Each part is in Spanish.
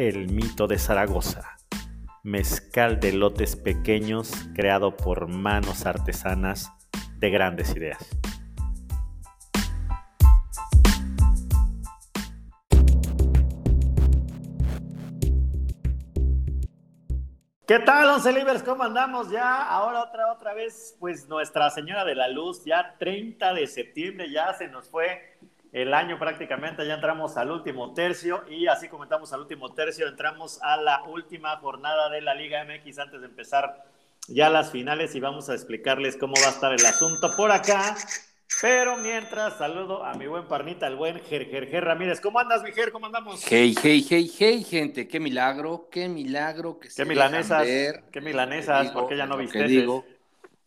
El Mito de Zaragoza, mezcal de lotes pequeños creado por manos artesanas de grandes ideas. ¿Qué tal, Once Libres? ¿Cómo andamos ya? Ahora otra, otra vez, pues Nuestra Señora de la Luz, ya 30 de septiembre, ya se nos fue el año prácticamente, ya entramos al último tercio y así comentamos al último tercio, entramos a la última jornada de la Liga MX antes de empezar ya las finales y vamos a explicarles cómo va a estar el asunto por acá. Pero mientras, saludo a mi buen parnita, el buen Ger, Ramírez. ¿Cómo andas, mi Ger? ¿Cómo andamos? Hey, hey, hey, hey, gente. Qué milagro, qué milagro que ¿Qué milanesas? ¿Qué milanesas? ¿Por qué ya no viste?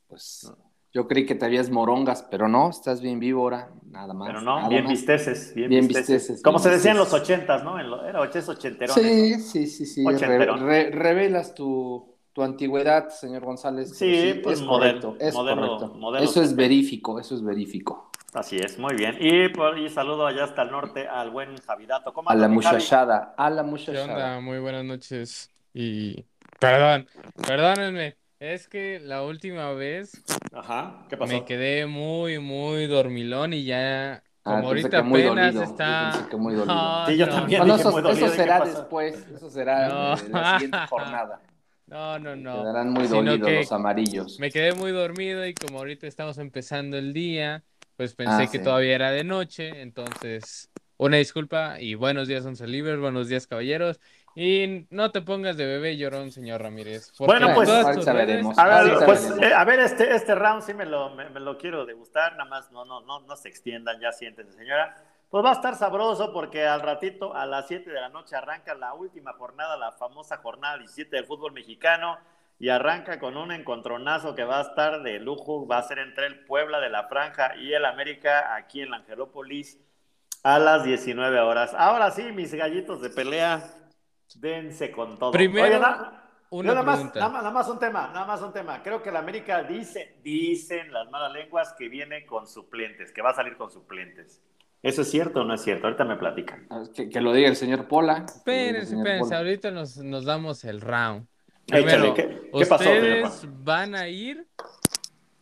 pues yo creí que te habías morongas, pero no, estás bien vivo ahora, nada más. Pero no, bien visteces, bien, bien visteces. Como se decía en los ochentas, ¿no? era oches ochenterones. Sí, sí, sí, sí. revelas tu tu antigüedad, señor González. Sí, pues es moderno, correcto, es correcto. eso es verífico, eso es verífico. Así es, muy bien. Y, por, y saludo allá hasta el norte al buen Javidato. ¿Cómo a la muchachada, a la muchachada. ¿Qué onda? Muy buenas noches. Y perdón, perdónenme. Es que la última vez Ajá, ¿qué pasó? me quedé muy, muy dormilón y ya ah, como ahorita apenas está. Que muy dolido. sí, yo también. eso, muy dolido. eso, será después, eso será en la siguiente jornada. No, no, no. Quedarán muy dolidos los amarillos. Me quedé muy dormido y como ahorita estamos empezando el día, pues pensé ah, que todavía era de noche, entonces una disculpa y buenos días, Once Libres, buenos días, caballeros. Y no te pongas de bebé llorón, señor Ramírez. Bueno, pues a ver, pues, eh, a ver, este, este round sí me lo, me, me lo quiero degustar, nada más no, no, no, no se extiendan, ya siéntense, señora. Pues va a estar sabroso porque al ratito, a las 7 de la noche, arranca la última jornada, la famosa jornada 17 del fútbol mexicano, y arranca con un encontronazo que va a estar de lujo, va a ser entre el Puebla de la Franja y el América aquí en la Angelópolis a las 19 horas. Ahora sí, mis gallitos de pelea, dense con todo. Primero, nada, más, nada, más, un tema, nada más un tema. Creo que el América dice, dicen las malas lenguas que viene con suplentes, que va a salir con suplentes. ¿Eso es cierto o no es cierto? Ahorita me platican. Ah, que, lo diga el señor Pola. Espérense, espérense, ahorita nos, nos, damos el round. Primero, ¿qué, ¿ustedes van a ir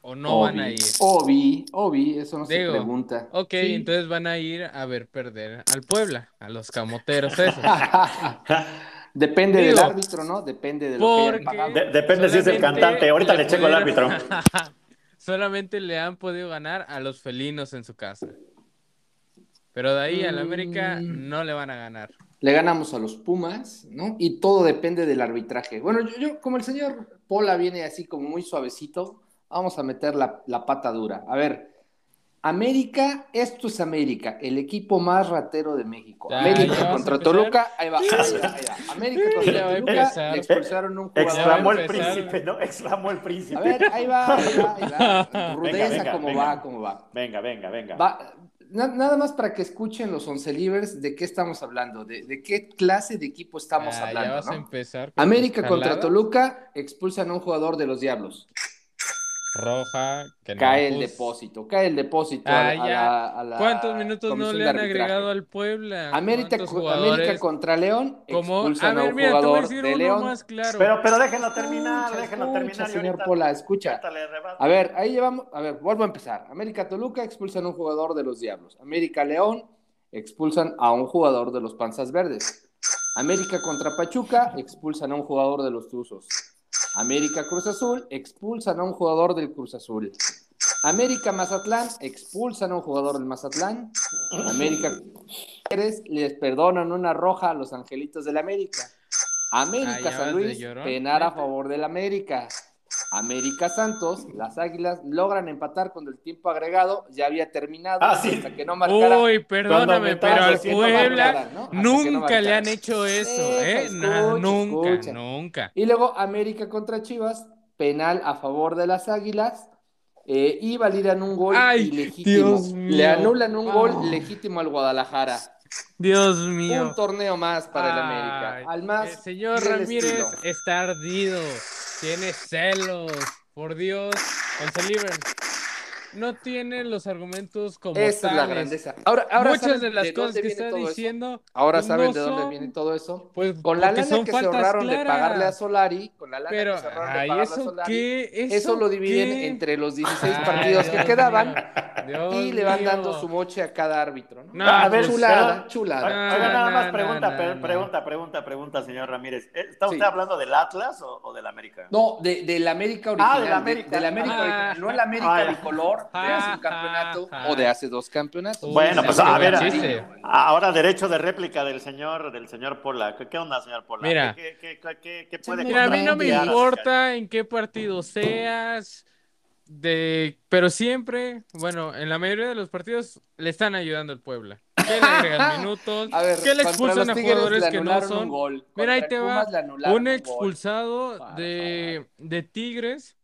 o no van a ir? Obi, Obi, eso no se pregunta. Ok, entonces van a ir a ver perder al Puebla, a los camoteros esos. Depende del árbitro, ¿no? Depende de lo que depende si es el cantante. Ahorita le, checo al árbitro. solamente le han podido ganar a los felinos en su casa. Pero de ahí al América mm. no le van a ganar. Le ganamos a los Pumas, ¿no? Y todo depende del arbitraje. Bueno, yo, como el señor Pola viene así como muy suavecito, vamos a meter la, pata dura. A ver, América, esto es América, el equipo más ratero de México. América contra Toluca, ahí va, ahí va, América contra Toluca, le expulsaron un jugador. Exclamó el príncipe, ¿no? Exclamó el príncipe. A ver, ahí va, ahí va, ahí va. Rudeza, cómo va, cómo va. Venga, venga, venga. Va, nada más para que escuchen los once libres de qué estamos hablando, de, qué clase de equipo estamos ah, hablando. Ya vas a empezar América contra Toluca expulsan a un jugador de los Diablos. Roja, que cae el depósito, cae el depósito ah, a, la, ¿Cuántos minutos no le han agregado al Puebla? América, América contra León expulsan a, un jugador de León. Más claro. Pero, pero déjenlo terminar, déjenlo terminar. Señor Pola, escucha. A ver, ahí llevamos, a ver, vuelvo a empezar. América Toluca expulsan a un jugador de los Diablos. América León expulsan a un jugador de los Panzas Verdes. América contra Pachuca expulsan a un jugador de los Tuzos. América Cruz Azul expulsan a un jugador del Cruz Azul. América Mazatlán expulsan a un jugador del Mazatlán. América les perdonan una roja a los Angelitos del América. América San Luis penar a favor del América. América Santos, las Águilas logran empatar cuando el tiempo agregado ya había terminado ah, hasta que no marcara. Uy, perdóname, pero al Puebla nunca le han hecho eso, ¿eh? nunca, nunca. Y luego América contra Chivas, penal a favor de las Águilas. Eh, y validan un gol ilegítimo. Le anulan un gol ah. legítimo al Guadalajara. Dios mío. Un torneo más para el América. Al más. El señor Ramírez está ardido. Tiene celos. Por Dios. Libre no tiene los argumentos como Esa es la grandeza. Ahora, Muchas de las cosas que está diciendo. Ahora saben de dónde viene todo eso. Pues con la lana que se ahorraron de pagarle a Solari, con la lana Pero, que se ahorraron de pagarle a Solari, ¿eso, lo dividen entre los 16 partidos que quedaban y le van dando su moche a cada árbitro. ¿no? a ver, chulada, chulada. nada más pregunta, pregunta, pregunta, pregunta, señor Ramírez. ¿Está usted hablando del Atlas o, del América? No, de, del América original. Ah, del América. De, América original. No el América bicolor de hace un campeonato o de hace dos campeonatos. Bueno, pues a ver, ahora derecho de réplica del señor del señor Pola. ¿Qué onda, señor Pola? Mira, ¿Qué, puede Mira, a mí no me importa en qué partido seas, de, pero siempre, bueno, en la mayoría de los partidos le están ayudando al Puebla. Que le agregan minutos, que le expulsan a jugadores que no son. Mira, ahí te va un expulsado de, de Tigres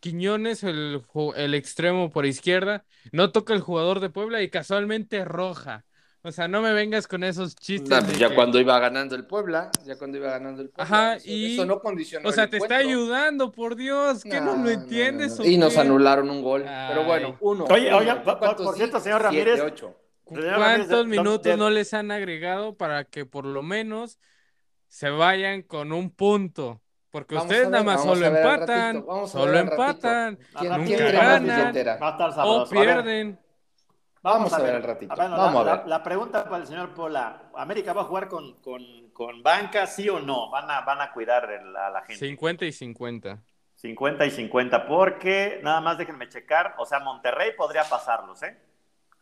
Quiñones, el, el extremo por izquierda, no toca el jugador de Puebla y casualmente roja. O sea, no me vengas con esos chistes. Pues ya cuando iba ganando el Puebla, ya cuando iba ganando el Puebla. Ajá, y. Eso no condicionó. O sea, te está ayudando, por Dios, que no, lo entiendes. y nos anularon un gol. Pero bueno, uno. Oye, oye, por cierto, señor Ramírez. ¿Cuántos minutos no les han agregado para que por lo menos se vayan con un punto? Porque ustedes nada más solo empatan, solo empatan, nunca ganan o pierden. Vamos, a ver el ratito. vamos la, a ver. La, pregunta para el señor Pola, ¿América va a jugar con, con, con banca, sí o no? ¿Van a, van a cuidar a la gente? 50 y 50. 50 y 50, porque nada más déjenme checar, o sea, Monterrey podría pasarlos, ¿eh?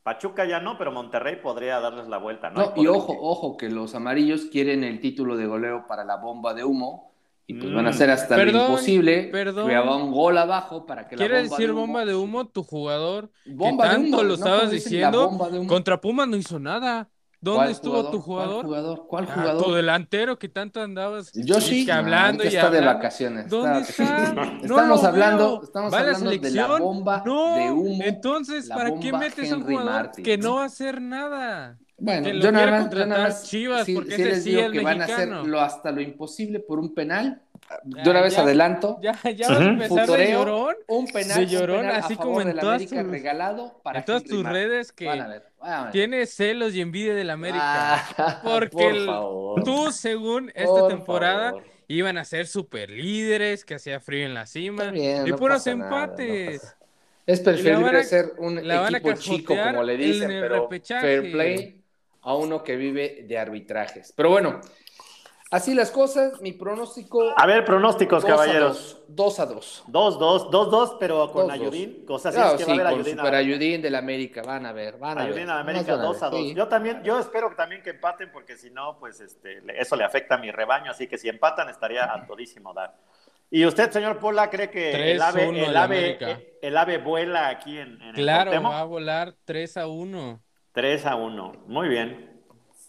Pachuca ya no, pero Monterrey podría darles la vuelta, ¿no? no y ojo, ojo, que los amarillos quieren el título de goleo para la bomba de humo y pues van a hacer hasta lo imposible. Perdón. Que un gol abajo para que la bomba decir bomba de humo tu jugador? Bomba que tanto lo estabas diciendo. Contra Puma no hizo nada. ¿Dónde estuvo tu jugador? ¿Cuál jugador? ¿Cuál jugador? tu delantero que tanto andabas Yo sí, hablando y está de vacaciones. ¿Dónde está? estamos hablando, estamos hablando de la bomba de humo. Entonces, ¿para qué metes a un jugador que no va a hacer nada? Bueno, yo nada, más, Chivas, porque les digo que van a hacer lo, hasta lo imposible por un penal. De una vez adelanto. Ya, ya vas a empezar de llorón. Un penal, de llorón, así como en todas, tus, regalado para en todas tus redes que tienes celos y envidia del América. Ah, porque tú, según esta temporada, iban a ser super líderes, que hacía frío en la cima. y puros empates. es preferible ser un equipo chico, como le dicen, pero fair play a uno que vive de arbitrajes. Pero bueno, así las cosas, mi pronóstico. A ver, pronósticos, caballeros. Dos a dos. Dos, dos, dos, dos, pero con Ayudín. O sea, claro, es que va a haber con Super Ayudín del América, van a ver, van a Ayudín ver. Ayudín América, dos a dos. Yo también, yo espero también que empaten, porque si no, pues este, eso le afecta a mi rebaño, así que si empatan estaría a todísimo dar. ¿Y usted, señor Pola, cree que el ave, el, ave, el ave vuela aquí en, en claro, el Claro, va a volar 3 a 1. 3 a 1. Muy bien.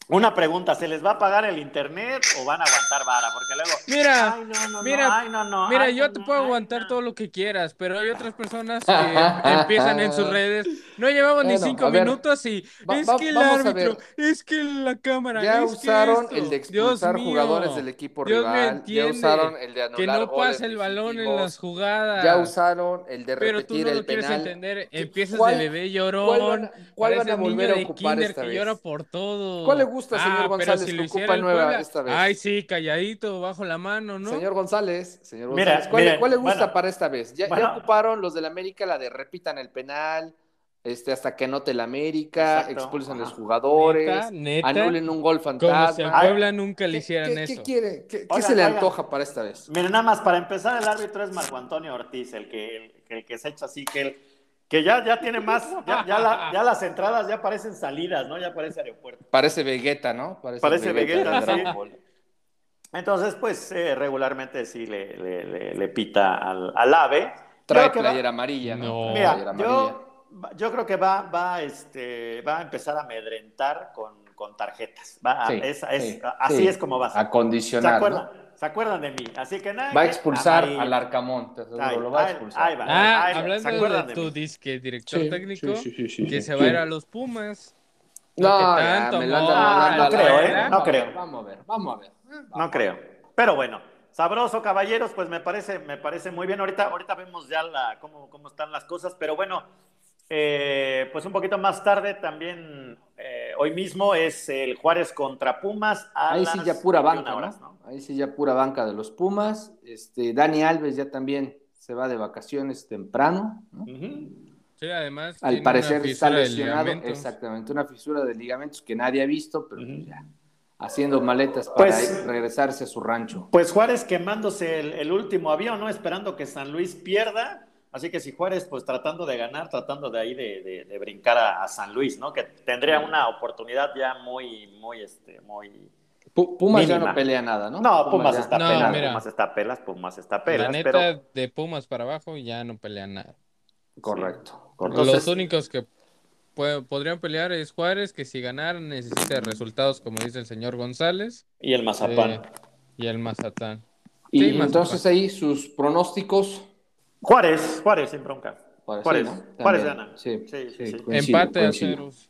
Una pregunta, ¿se les va a pagar el internet o van a aguantar vara? Porque luego. Mira, ay, no, no, mira, no, no, mira, yo te puedo aguantar todo lo que quieras, pero hay otras personas que empiezan en sus redes. No llevamos ni cinco minutos y es que el árbitro, es que la cámara. Ya usaron el de expulsar jugadores del equipo rival. ya usaron el de anular Que no pase el balón en las jugadas. Ya usaron el de repetir pero tú no el lo quieres entender. Empiezas de bebé llorón. ¿Cuál van, a volver a ocupar esta que llora por todo. ¿Cuál le gusta, señor ah, González, si ocupa nueva esta vez. Ay, sí, calladito, bajo la mano, ¿no? Señor González, señor González, ¿cuál, le gusta para esta vez? Ya, ocuparon los del América la de repitan el penal, este, hasta que note el América, expulsan los jugadores, anulen un gol fantasma. Como si a Puebla nunca le hicieran eso. ¿Qué quiere? ¿Qué, se le antoja para esta vez? Miren, nada más, para empezar, el árbitro es Marco Antonio Ortiz, el que, el, que se ha hecho así, que él que ya, ya tiene más, ya, ya, las entradas ya parecen salidas, ¿no? Ya parece aeropuerto. Parece Vegeta, ¿no? Parece, Vegeta, sí. Entonces, pues eh, regularmente sí le, le, pita al, al, ave. Trae playera amarilla, ¿no? Mira, yo, yo, creo que va, va, este, va a empezar a amedrentar con, con tarjetas. Va, es, así es como va a ser. Acondicionar. ¿Se acuerdan? ¿Se acuerdan de mí? Así que nada. Va a expulsar al Arcamón, lo va a expulsar. ah, hablando de, tu disque director técnico, que se va a ir a los Pumas. No, tanto, me lo andan no, creo, ¿eh? No creo. Vamos a ver, vamos a ver. no creo. Pero bueno, sabroso, caballeros, pues me parece, me parece muy bien. Ahorita, ahorita vemos ya la, cómo, cómo están las cosas, pero bueno, eh, pues un poquito más tarde también, eh, hoy mismo es el Juárez contra Pumas. Ahí sí ya pura banca, ¿no? Ahí sí ya pura banca de los Pumas. Este, Dani Alves ya también se va de vacaciones temprano. ¿no? Sí, además. Al parecer está lesionado. Exactamente, una fisura de ligamentos que nadie ha visto, pero pues ya haciendo maletas para pues, regresarse a su rancho. Pues Juárez quemándose el, último avión, ¿no? Esperando que San Luis pierda. Así que si Juárez, pues tratando de ganar, tratando de ahí de, brincar a, San Luis, ¿no? Que tendría una oportunidad ya muy, muy, este, muy. Pumas ya no pelea nada, ¿no? No, Pumas, está pelas, Pumas está pelas, Pumas está pelas. La neta, de Pumas para abajo ya no pelea nada. Correcto. Los únicos que podrían pelear es Juárez, que si ganar necesita resultados, como dice el señor González. Y el Mazapán. Eh, y el Mazatán. Y entonces ahí sus pronósticos. Juárez, Juárez sin bronca. Juárez, Juárez, gana. Sí, sí, sí. Empate a ceros.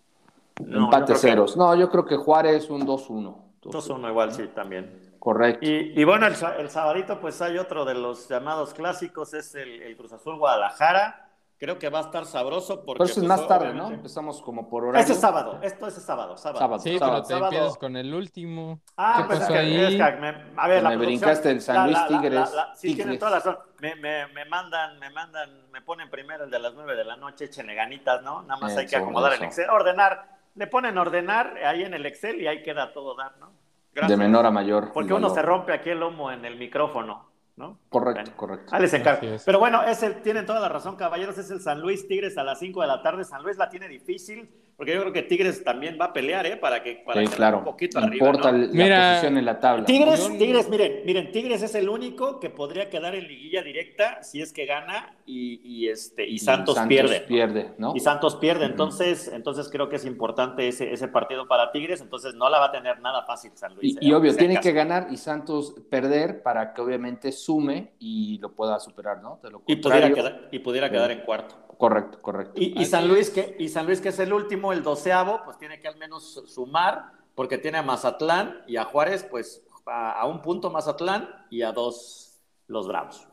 Empate a ceros. No, yo creo que Juárez un 2-1. 2-1 igual, sí, también. Correcto. Y, bueno, el, el, sabadito, pues hay otro de los llamados clásicos, es el, el Cruz Azul Guadalajara creo que va a estar sabroso porque... Pero es pues, más tarde, ¿no? Empezamos como por horario. Este es sábado, esto es sábado, sábado. sí, pero te empiezas con el último. Ah, pues es que, ahí? a ver, la me brincaste el San Luis Tigres. sí, tienen toda la razón. Me, me, me, mandan, me mandan, me ponen primero el de las nueve de la noche, échenle ganitas, ¿no? Nada más hay que acomodar el Excel, ordenar. Le ponen ordenar ahí en el Excel y ahí queda todo dar, ¿no? Gracias. De menor a mayor. Porque uno se rompe aquí el lomo en el micrófono. ¿no? Correcto, correcto. Ah, les encargo. Pero bueno, es el, tienen toda la razón, caballeros, es el San Luis Tigres a las 5 de la tarde. San Luis la tiene difícil, porque yo creo que Tigres también va a pelear, ¿eh? Para que, para claro. un poquito arriba. Importa la posición en la tabla. Tigres, Tigres, miren, miren, Tigres es el único que podría quedar en liguilla directa si es que gana y, este, y Santos, pierde. pierde ¿no? Y Santos pierde, entonces, entonces creo que es importante ese, ese partido para Tigres, entonces no la va a tener nada fácil San Luis. Y, ¿eh? obvio, tiene que ganar y Santos perder para que obviamente sume y lo pueda superar, ¿no? y, pudiera quedar, y pudiera quedar en cuarto. Correcto, correcto. Y, San Luis, que, y San Luis, que es el último, el doceavo, pues tiene que al menos sumar, porque tiene a Mazatlán y a Juárez, pues a, un punto Mazatlán y a dos los Bravos.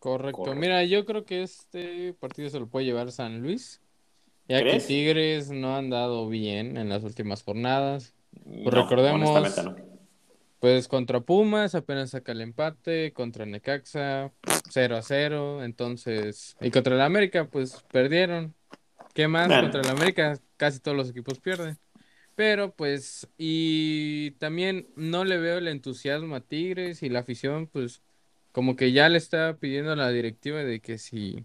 Correcto. Mira, yo creo que este partido se lo puede llevar San Luis, ya que Tigres no han dado bien en las últimas jornadas. Pues recordemos, pues contra Pumas apenas saca el empate, contra Necaxa 0 a 0, entonces, y contra el América pues perdieron. ¿Qué más? Contra el América casi todos los equipos pierden. Pero pues, y también no le veo el entusiasmo a Tigres y la afición, pues, como que ya le está pidiendo a la directiva de que si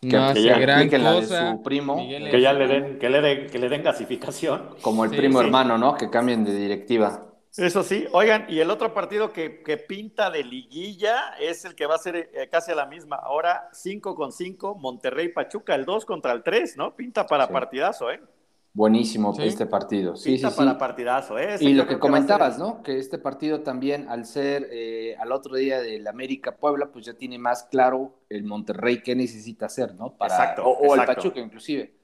no hace gran cosa, su primo, que ya le den, que le den, que le den gasificación. Como el primo hermano, ¿no? Que cambien de directiva. Eso sí, oigan, y el otro partido que, pinta de liguilla es el que va a ser eh, casi a la misma. Ahora 5 con 5, Monterrey Pachuca, el 2 contra el 3, ¿no? Pinta para partidazo, ¿eh? Buenísimo este partido. Sí, pinta para partidazo, ¿eh? y lo que comentabas, ¿no? Que este partido también, al ser eh, al otro día del América Puebla, pues ya tiene más claro el Monterrey qué necesita hacer, ¿no? Para, exacto, o, el Pachuca, inclusive.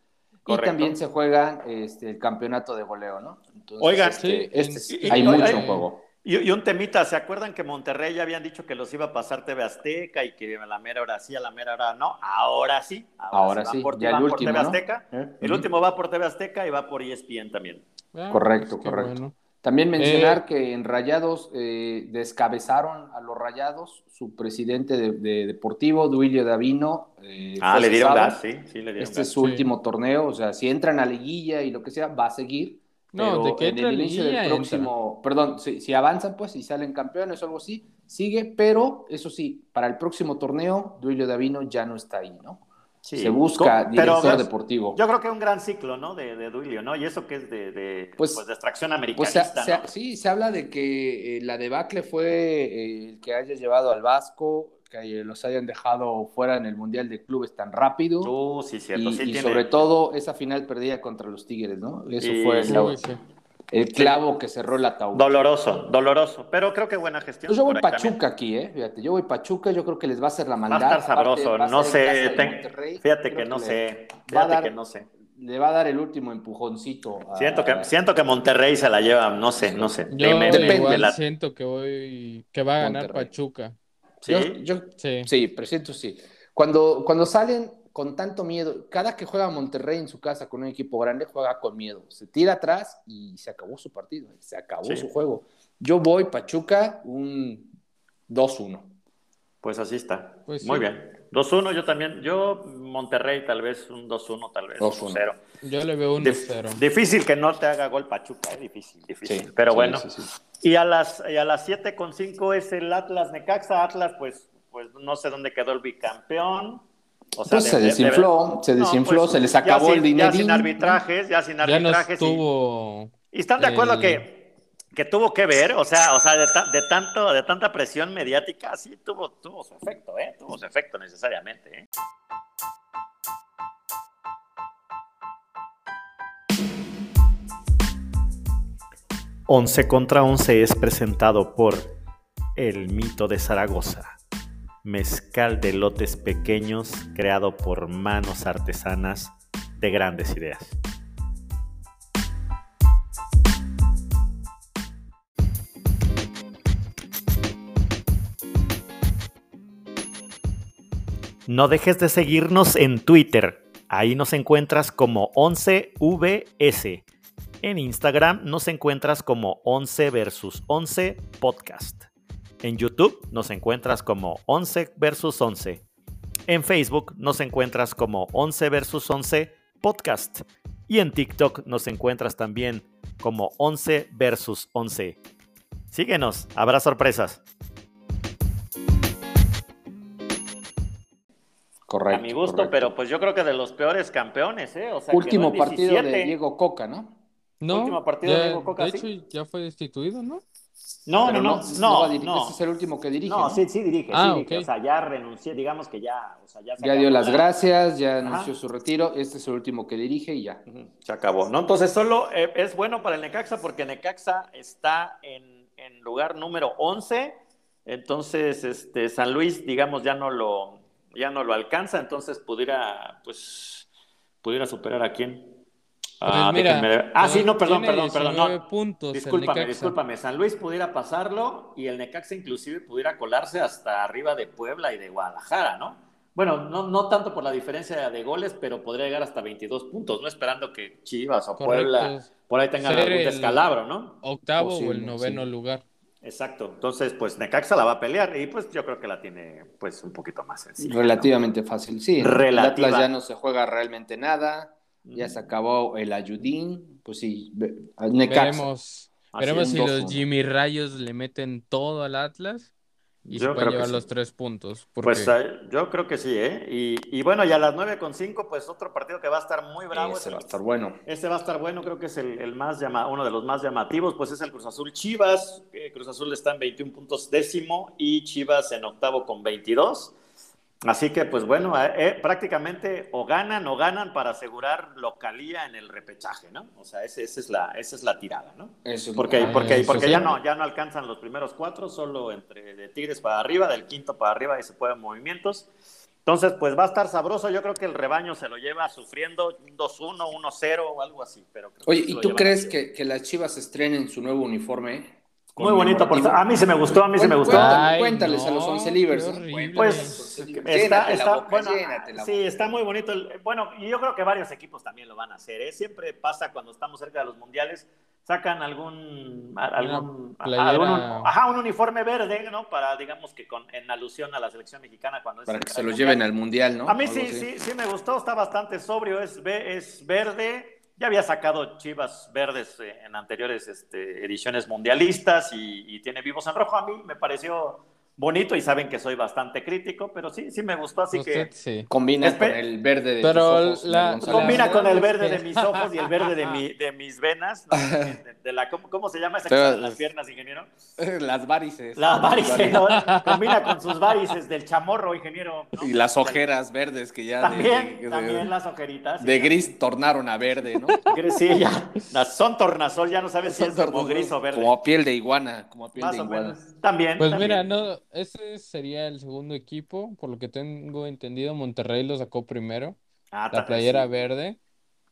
Y también se juega este, el campeonato de goleo, ¿no? Oigan, este, este hay mucho en juego. Y, un temita, ¿se acuerdan que Monterrey ya habían dicho que los iba a pasar TV Azteca y que a la mera hora sí, a la mera hora no? Ahora sí. Ahora, sí, ya el último, TV Azteca. ¿Eh? El último va por TV Azteca y va por ESPN también. Ah, correcto, pues correcto. También mencionar eh, que en Rayados eh, descabezaron a los Rayados su presidente de, deportivo, Duilio Davino. Eh, ah, le dieron gas, sí, sí, le dieron Este es su último torneo, o sea, si entran a liguilla y lo que sea, va a seguir. No, de que en el inicio del próximo, perdón, si, avanzan pues y salen campeones o algo así, sigue, pero eso sí, para el próximo torneo, Duilio Davino ya no está ahí, ¿no? Se busca director deportivo. Yo creo que es un gran ciclo, ¿no? De, de Duilio, ¿no? Y eso que es de, de, pues, pues de extracción pues americanista, Sí, se habla de que eh, la debacle fue eh, el que haya llevado al Vasco, que los hayan dejado fuera en el Mundial de Clubes tan rápido. Uh, sí, cierto. Y, sobre todo esa final perdida contra los Tigres, ¿no? Eso fue el clavo que cerró la ataúd. Doloroso, doloroso, pero creo que buena gestión. Pues yo voy Pachuca aquí, ¿eh? Fíjate, yo voy Pachuca, yo creo que les va a hacer la maldad. Va a estar sabroso, no sé, fíjate que no sé, fíjate que no sé. Le va a dar el último empujoncito. siento, que, siento que Monterrey se la lleva, no sé, no sé. Yo Depende. siento que voy, que va a ganar Pachuca. ¿Sí? Yo, sí. sí, presiento sí. Cuando, cuando salen con tanto miedo. Cada que juega Monterrey en su casa con un equipo grande, juega con miedo. Se tira atrás y se acabó su partido, se acabó su juego. Yo voy Pachuca un 2-1. Pues así está. Pues Muy bien. 2-1 yo también. Yo Monterrey tal vez un 2-1, tal vez 2-0. Yo le veo un 2-0. difícil que no te haga gol Pachuca, ¿eh? difícil, difícil. Pero bueno. Y a las y a las 7 con 5 es el Atlas Necaxa. Atlas pues pues no sé dónde quedó el bicampeón. O sea, pues se desinfló, se desinfló, pues, se les acabó el dinero. Ya sin arbitrajes, ya sin arbitrajes. Ya no y, están de acuerdo que, que tuvo que ver, o sea, o sea de, tanto, de tanta presión mediática, sí tuvo, tuvo su efecto, ¿eh? Tuvo su efecto necesariamente, ¿eh? Once contra Once es presentado por El Mito de Zaragoza mezcal de lotes pequeños creado por manos artesanas de grandes ideas. No dejes de seguirnos en Twitter. Ahí nos encuentras como 11VS. En Instagram nos encuentras como 11 versus 11 podcast. En YouTube nos encuentras como 11 versus 11. En Facebook nos encuentras como 11 versus 11 podcast. Y en TikTok nos encuentras también como 11 versus 11. Síguenos, habrá sorpresas. Correcto. A mi gusto, pero pues yo creo que de los peores campeones, ¿eh? Último partido de Diego Coca, ¿no? No, Último partido de Diego Coca. De hecho, ya fue destituido, ¿no? No, no, no, no, no, Ese es el último que dirige. No, sí, sí dirige, ah, sí O sea, ya renunció, digamos que ya, o sea, ya, ya dio las gracias, ya anunció su retiro. Este es el último que dirige y ya. Se acabó, ¿no? Entonces, solo eh, es bueno para el Necaxa porque Necaxa está en, en, lugar número 11. Entonces, este, San Luis, digamos, ya no lo, ya no lo alcanza. Entonces, pudiera, pues, pudiera superar a quién. Pues ah, mira, ah, sí, no, perdón, perdón, perdón. No. Puntos discúlpame, discúlpame. San Luis pudiera pasarlo y el Necaxa inclusive pudiera colarse hasta arriba de Puebla y de Guadalajara, ¿no? Bueno, no, no tanto por la diferencia de goles, pero podría llegar hasta 22 puntos, no esperando que Chivas o Puebla por ahí tengan algún descalabro, ¿no? Octavo o el noveno lugar. Exacto. Entonces, pues Necaxa la va a pelear y pues yo creo que la tiene pues un poquito más sencilla. Relativamente fácil, sí. Relativa. Atlas ya no se juega realmente nada ya se acabó el ayudín, pues sí, veremos, veremos si los Jimmy Rayos le meten todo al Atlas y se pueden llevar los tres puntos. Pues eh, yo creo que sí, ¿eh? Y, bueno, y a las nueve con cinco, pues otro partido que va a estar muy bravo. Ese va a estar bueno. Ese va a estar bueno, creo que es el, más llama, uno de los más llamativos, pues es el Cruz Azul Chivas. Cruz Azul está en 21 puntos décimo y Chivas en octavo con 22. Así que, pues bueno, eh, eh, prácticamente o ganan o ganan para asegurar localía en el repechaje, ¿no? O sea, esa, es, la, esa es la tirada, ¿no? Eso, porque porque, porque ya, no, ya no alcanzan los primeros cuatro, solo entre de Tigres para arriba, del quinto para arriba y se pueden movimientos. Entonces, pues va a estar sabroso. Yo creo que el rebaño se lo lleva sufriendo un 2-1, 1-0 o algo así. Pero Oye, ¿y tú crees que, que, las Chivas estrenen su nuevo uniforme? Muy bonito, por... a mí se me gustó, a mí se me gustó. cuéntales a los 11 libres. Pues está, está bueno, sí, está muy bonito. Bueno, y yo creo que varios equipos también lo van a hacer. ¿eh? Siempre pasa cuando estamos cerca de los mundiales, sacan algún, algún, ajá, un uniforme verde, ¿no? Para, digamos que con, en alusión a la selección mexicana cuando Para que se lo lleven al mundial, ¿no? A mí sí, sí, sí me gustó, está bastante sobrio, es, es verde ya había sacado Chivas Verdes eh, en anteriores este, ediciones mundialistas y, tiene vivos en rojo. A mí me pareció bonito y saben que soy bastante crítico, pero sí, sí me gustó, así que... Combina con el verde de pero ojos. combina con el verde de mis ojos y el verde de, mi, de mis venas. De, la, ¿cómo, se llama esa cosa de las piernas, ingeniero? Las varices. Las varices, combina con sus varices del chamorro, ingeniero. Y las ojeras verdes que ya... También, también las ojeritas. De gris tornaron a verde, ¿no? Sí, ya. Son tornasol, ya no sabes si es como gris o verde. Como piel de iguana, como piel de iguana. También. Pues mira, no ese sería el segundo equipo. Por lo que tengo entendido, Monterrey lo sacó primero. Ah, la playera verde.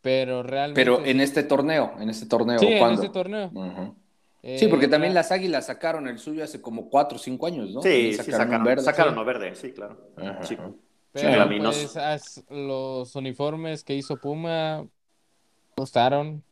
Pero realmente. Pero en este torneo, en este torneo. Sí, en este torneo. sí, porque también las águilas sacaron el suyo hace como cuatro o cinco años, ¿no? Sí, sacaron, verde. Sacaron verde, sí, claro. Pero pues, los uniformes que hizo Puma gustaron.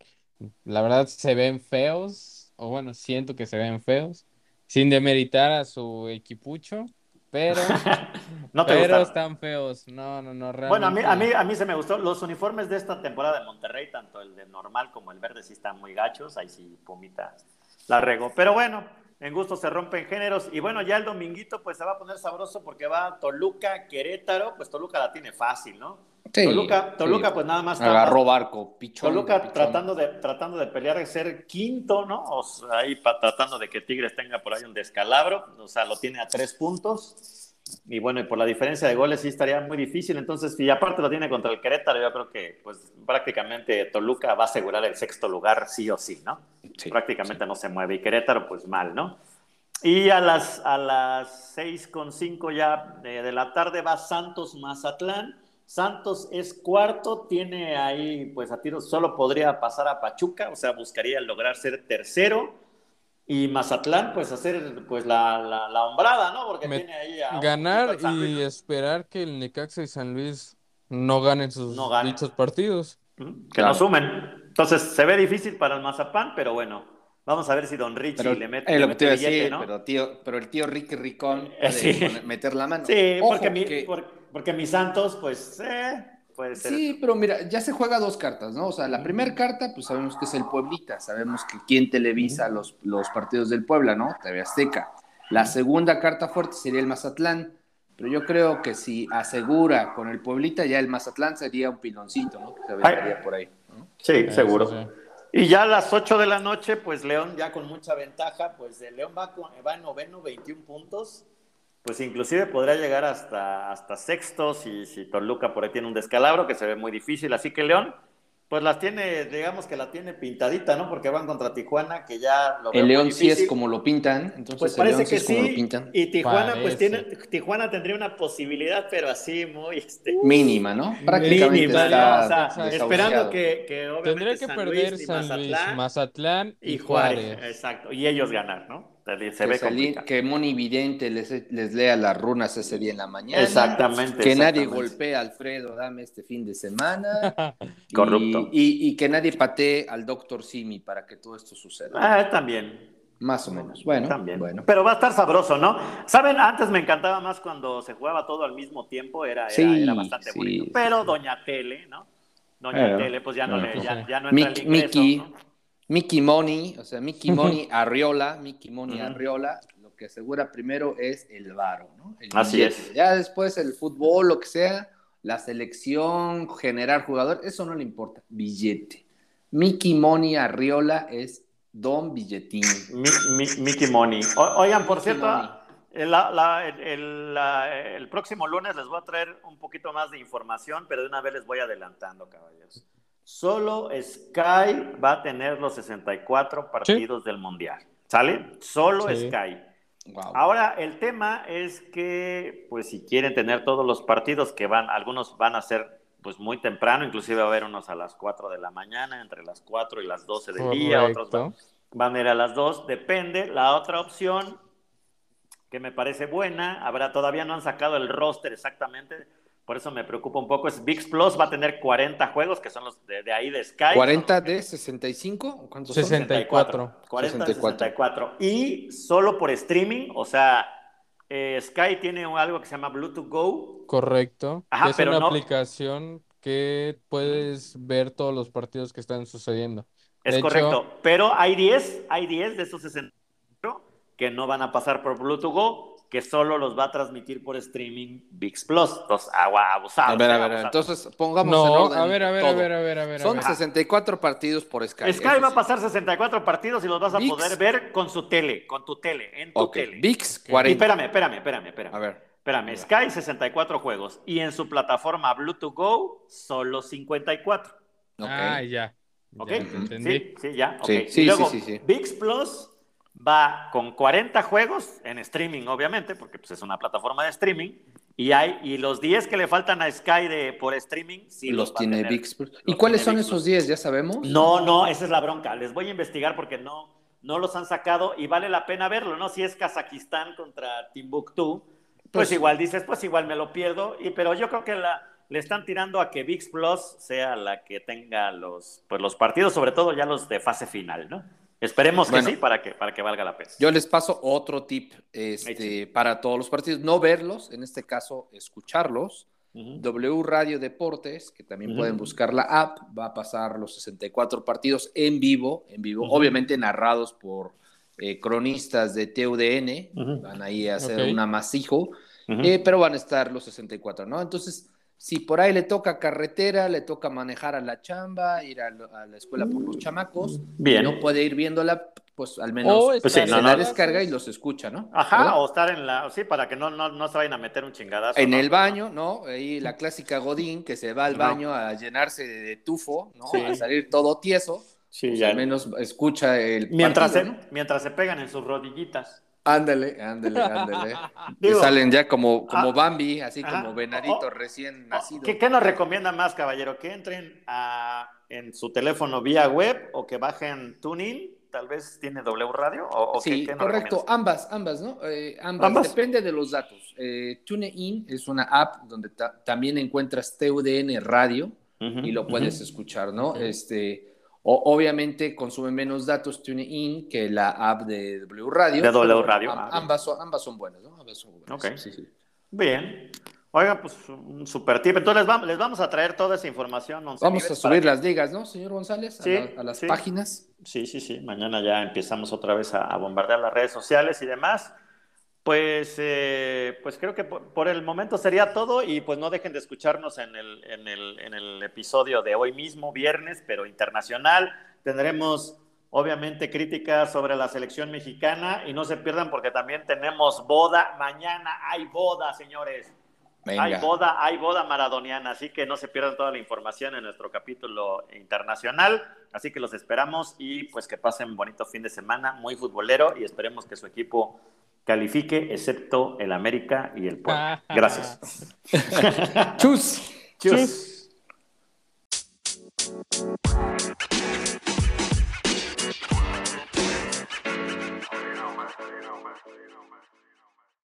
La verdad se ven feos, o bueno, siento que se ven feos sin demeritar a su equipucho, pero, no pero están feos. No, no, no, realmente... Bueno, a mí, a, mí, a mí se me gustó. Los uniformes de esta temporada de Monterrey, tanto el de normal como el verde, sí están muy gachos. Ahí sí, Pumita la regó. Pero bueno, en gusto se rompen géneros. Y bueno, ya el dominguito pues se va a poner sabroso porque va Toluca, Querétaro. Pues Toluca la tiene fácil, ¿no? Toluca, Toluca pues nada más. Agarró barco, pichón. Toluca Tratando, de, tratando de pelear de ser quinto, ¿no? O sea, ahí tratando de que Tigres tenga por ahí un descalabro. O sea, lo tiene a tres puntos. Y bueno, y por la diferencia de goles sí estaría muy difícil. Entonces, y aparte lo tiene contra el Querétaro, yo creo que pues prácticamente Toluca va a asegurar el sexto lugar sí o sí, ¿no? prácticamente no se mueve. Y Querétaro, pues mal, ¿no? Y a las, a las 6.5 ya de, de la tarde va Santos Mazatlán Santos es cuarto, tiene ahí, pues a tiro solo podría pasar a Pachuca, o sea, buscaría lograr ser tercero. Y Mazatlán, pues hacer pues la, la, hombrada, ¿no? Porque tiene ahí a Ganar y esperar que el Necaxa y San Luis no ganen sus dichos partidos. Que no sumen. Entonces, se ve difícil para el Mazapán, pero bueno, Vamos a ver si Don Richie le mete, le mete billete, ¿no? Pero, tío, pero el tío Ricky Ricón puede meter la mano. Sí, porque, mi, porque mis Santos, pues, eh, puede ser. Sí, pero mira, ya se juega dos cartas, ¿no? O sea, la primera carta, pues sabemos que es el Pueblita, sabemos que quién televisa los, los partidos del Puebla, ¿no? TV Azteca. La segunda carta fuerte sería el Mazatlán, pero yo creo que si asegura con el Pueblita, ya el Mazatlán sería un piloncito, ¿no? Que se aventaría por ahí. Sí, seguro. Y ya a las 8 de la noche, pues León ya con mucha ventaja, pues León va, va en noveno, 21 puntos, pues inclusive podría llegar hasta, hasta sexto si, si Toluca por ahí tiene un descalabro que se ve muy difícil, así que León pues las tiene, digamos que la tiene pintadita, ¿no? Porque van contra Tijuana, que ya lo El León sí es como lo pintan, entonces pues parece que sí, y Tijuana, pues tiene, Tijuana tendría una posibilidad, pero así muy... Este, mínima, ¿no? Prácticamente está, o sea, esperando que, que obviamente Tendría que perder San Luis, Mazatlán, y Juárez. Exacto, y ellos ganar, ¿no? Se ve que Moni Vidente les, les, lea las runas ese día en la mañana. Exactamente. Que nadie golpee a Alfredo Dame este fin de semana. Corrupto. Y, que nadie patee al doctor Simi para que todo esto suceda. Ah, también. Más o menos. Bueno, también. Bueno. Pero va a estar sabroso, ¿no? Saben, antes me encantaba más cuando se jugaba todo al mismo tiempo, era, era, bastante bonito. Pero Doña Tele, ¿no? Doña Tele, pues ya no, le, ya, ya no entra el ingreso, Mickey, Mickey Money, o sea, Mickey Money Arriola, Mickey Money Arriola, lo que asegura primero es el varo, ¿no? Así es. Ya después el fútbol, lo que sea, la selección, generar jugador, eso no le importa, billete. Mickey Money Arriola es Don Billetín. Mickey Money. oigan, por cierto, el, el, próximo lunes les voy a traer un poquito más de información, pero de una vez les voy adelantando, caballeros. Solo Sky va a tener los 64 partidos del Mundial. ¿Sale? Solo Sky. Ahora, el tema es que, pues, si quieren tener todos los partidos que van, algunos van a ser, pues, muy temprano, inclusive va a haber unos a las 4 de la mañana, entre las 4 y las 12 del día, otros van, van, a ir a las 2, depende. La otra opción, que me parece buena, habrá, todavía no han sacado el roster exactamente, por eso me preocupa un poco, es VIX Plus va a tener 40 juegos, que son los de, ahí de Sky. ¿40 de 65? ¿Cuántos 64. Son? 40 de 64. Y solo por streaming, o sea, eh, Sky tiene algo que se llama Bluetooth Go. Correcto. Ajá, es una aplicación que puedes ver todos los partidos que están sucediendo. Es correcto, pero hay 10, hay 10 de esos 64 que no van a pasar por Bluetooth Go que solo los va a transmitir por streaming VIX Plus. Entonces, agua abusado. A ver, a ver, entonces pongamos en orden. A ver, a ver, a ver, a ver, a ver. Son 64 partidos por Sky. Sky va a pasar 64 partidos y los vas a poder ver con su tele, con tu tele, en tu okay. tele. VIX 40. Y espérame, espérame, espérame, espérame. A ver. Espérame, Sky 64 juegos y en su plataforma Bluetooth Go solo 54. Ah, ya. Ok, sí, sí, ya. Okay. Sí, y luego, sí, sí, VIX Plus va con 40 juegos en streaming, obviamente, porque pues, es una plataforma de streaming. Y hay y los 10 que le faltan a Sky de, por streaming, sí los, tiene VIX. ¿Y cuáles son esos 10? ¿Ya sabemos? No, no, esa es la bronca. Les voy a investigar porque no, no los han sacado y vale la pena verlo, ¿no? Si es Kazajistán contra Timbuktu, pues, pues igual dices, pues igual me lo pierdo. Y, pero yo creo que la, le están tirando a que VIX Plus sea la que tenga los, pues los partidos, sobre todo ya los de fase final, ¿no? Esperemos que sí, para que, para que valga la pena. Yo les paso otro tip este, para todos los partidos. No verlos, en este caso, escucharlos. W Radio Deportes, que también pueden buscar la app, va a pasar los 64 partidos en vivo, en vivo, obviamente narrados por eh, cronistas de TUDN, van ahí a hacer un amasijo, eh, pero van a estar los 64, ¿no? Entonces, si por ahí le toca carretera, le toca manejar a la chamba, ir a, la escuela por los chamacos, Bien. no puede ir viéndola, pues al menos pues se la descarga y los escucha, ¿no? Ajá, o estar en la, sí, para que no, no, no se vayan a meter un chingadazo. En el baño, ¿no? Ahí la clásica Godín que se va al baño a llenarse de tufo, ¿no? A salir todo tieso. Sí, pues, ya. Al menos escucha el. Mientras, se, mientras se pegan en sus rodillitas. Ándale, ándale, ándale. salen ya como, como ah, Bambi, así como venadito recién nacido. ¿qué, ¿qué, nos recomienda más, caballero? ¿Que entren a, en su teléfono vía web o que bajen TuneIn? Tal vez tiene W Radio. O, sí, correcto. Ambas, ambas, ¿no? Eh, ambas. Depende de los datos. Eh, TuneIn es una app donde también encuentras TUDN Radio y lo puedes escuchar, ¿no? Este obviamente consume menos datos TuneIn que la app de W Radio. De W Radio. Ah, ambas, son, ambas son buenas, ¿no? Ambas son buenas. Ok. Sí, sí. Bien. Oiga, pues un super tip. Entonces les vamos, les vamos a traer toda esa información. Vamos a subir las ligas, ¿no, señor González? A, las páginas. Sí, sí, sí. Mañana ya empezamos otra vez a, a bombardear las redes sociales y demás. Pues, eh, pues creo que por, el momento sería todo y pues no dejen de escucharnos en el, en, el, en el episodio de hoy mismo, viernes, pero internacional. Tendremos obviamente críticas sobre la selección mexicana y no se pierdan porque también tenemos boda. Mañana hay boda, señores. Hay boda, hay boda maradoniana, así que no se pierdan toda la información en nuestro capítulo internacional. Así que los esperamos y pues que pasen bonito fin de semana, muy futbolero y esperemos que su equipo califique excepto el América y el Puebla. Ah, Gracias. Chus. Chus. Chus.